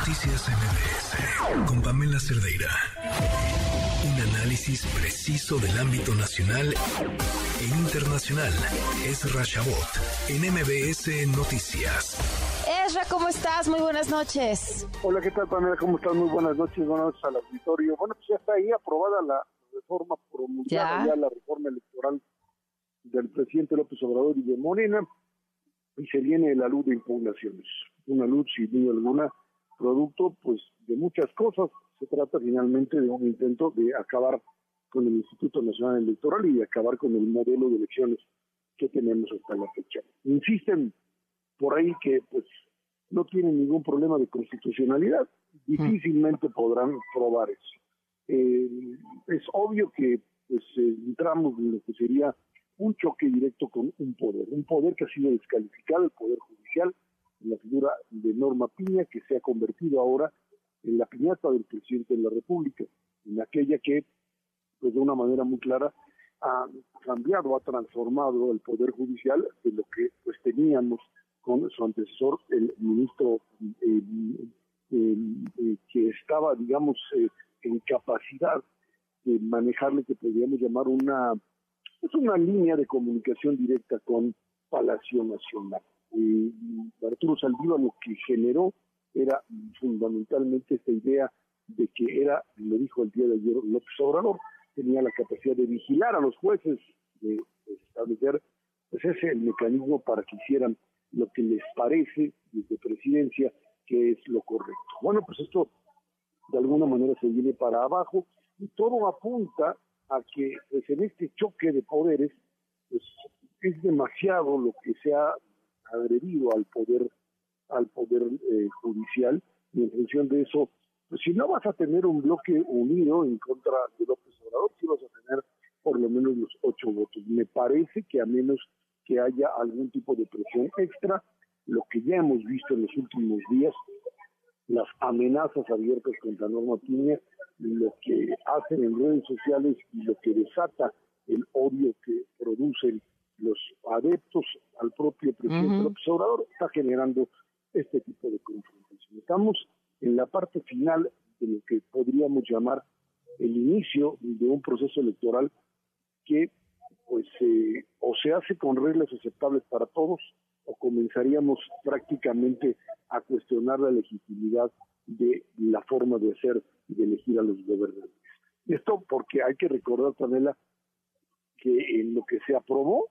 Noticias MBS con Pamela Cerdeira. Un análisis preciso del ámbito nacional e internacional. Es Rashabot en MBS Noticias. Ezra, ¿cómo estás? Muy buenas noches. Hola, ¿qué tal, Pamela? ¿Cómo estás? Muy buenas noches. Buenas noches al auditorio. Bueno, pues ya está ahí aprobada la reforma promulgada, ya, ya la reforma electoral del presidente López Obrador y de Morena, y se viene la luz de impugnaciones. Una luz, sin duda alguna, producto pues de muchas cosas. Se trata finalmente de un intento de acabar con el Instituto Nacional Electoral y de acabar con el modelo de elecciones que tenemos hasta la fecha. Insisten por ahí que pues no tienen ningún problema de constitucionalidad, difícilmente podrán probar eso. Eh, es obvio que pues entramos en lo que sería un choque directo con un poder, un poder que ha sido descalificado, el poder judicial, la figura de Norma Piña, que se ha convertido ahora en la piñata del presidente de la República, en aquella que, pues de una manera muy clara, ha cambiado, ha transformado el poder judicial de lo que pues teníamos con su antecesor, el ministro eh, eh, eh, que estaba, digamos, en capacidad de manejarle que podríamos llamar una es una línea de comunicación directa con Palacio Nacional. Eh, Arturo Saldívar lo que generó era fundamentalmente esta idea de que era, lo dijo el día de ayer López Obrador, tenía la capacidad de vigilar a los jueces, de, establecer pues ese mecanismo para que hicieran lo que les parece desde presidencia que es lo correcto. Bueno, pues esto de alguna manera se viene para abajo y todo apunta a que pues, en este choque de poderes pues es demasiado lo que se ha agredido al poder al poder eh, judicial y en función de eso pues si no vas a tener un bloque unido en contra de López Obrador si vas a tener por lo menos los ocho votos. Me parece que a menos que haya algún tipo de presión extra lo que ya hemos visto en los últimos días las amenazas abiertas contra Norma Piña lo que hacen en redes sociales y lo que desata el odio que producen los adeptos al propio presidente López Obrador, está generando este tipo de confrontación. Estamos en la parte final de lo que podríamos llamar el inicio de un proceso electoral que pues eh, o se hace con reglas aceptables para todos o comenzaríamos prácticamente a cuestionar la legitimidad de la forma de hacer y de elegir a los gobernantes. Esto porque hay que recordar, Pamela, que en lo que se aprobó,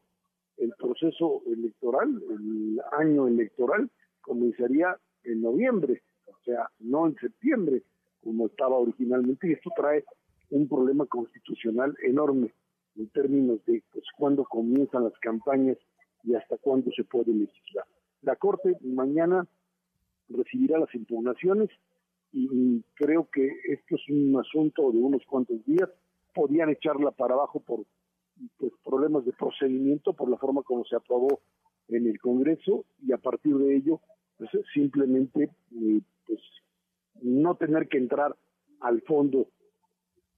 el proceso electoral, el año electoral, comenzaría en noviembre, o sea, no en septiembre, como estaba originalmente, y esto trae un problema constitucional enorme en términos de pues, cuándo comienzan las campañas y hasta cuándo se puede legislar. La Corte mañana recibirá las impugnaciones y creo que esto es un asunto de unos cuantos días. Podían echarla para abajo por pues, problemas de procedimiento, por la forma como se aprobó en el Congreso y a partir de ello pues, simplemente eh, pues, no tener que entrar al fondo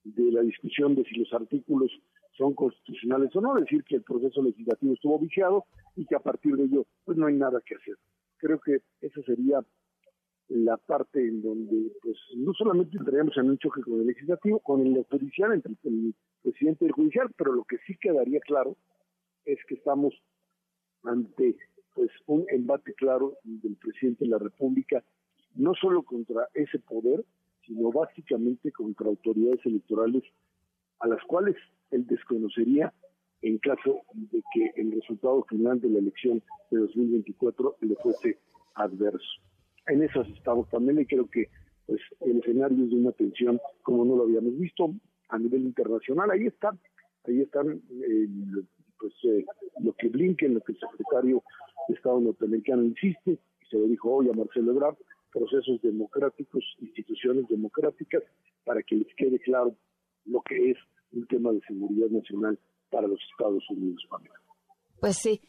de la discusión de si los artículos son constitucionales o no, decir que el proceso legislativo estuvo viciado y que a partir de ello pues no hay nada que hacer. Creo que esa sería la parte en donde pues no solamente entraríamos en un choque con el legislativo, con el judicial, entre el presidente y el judicial, pero lo que sí quedaría claro es que estamos ante pues un embate claro del presidente de la República, no solo contra ese poder, sino básicamente contra autoridades electorales a las cuales él desconocería en caso de que el resultado final de la elección de 2024 le fuese adverso en esas estamos también y creo que pues el escenario es de una tensión como no lo habíamos visto a nivel internacional. Ahí están, ahí están pues eh, lo que Blinken, lo que el secretario de Estado norteamericano insiste, y se lo dijo hoy a Marcelo Ebrard, procesos democráticos, instituciones democráticas, para que les quede claro lo que es un tema de seguridad nacional para los Estados Unidos. Pues sí.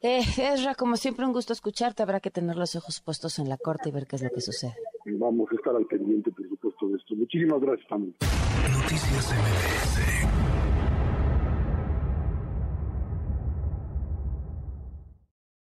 Eh, Ezra, como siempre, un gusto escucharte. Habrá que tener los ojos puestos en la corte y ver qué es lo que sucede. Vamos a estar al pendiente, por supuesto, de esto. Muchísimas gracias, familia. Noticias MBS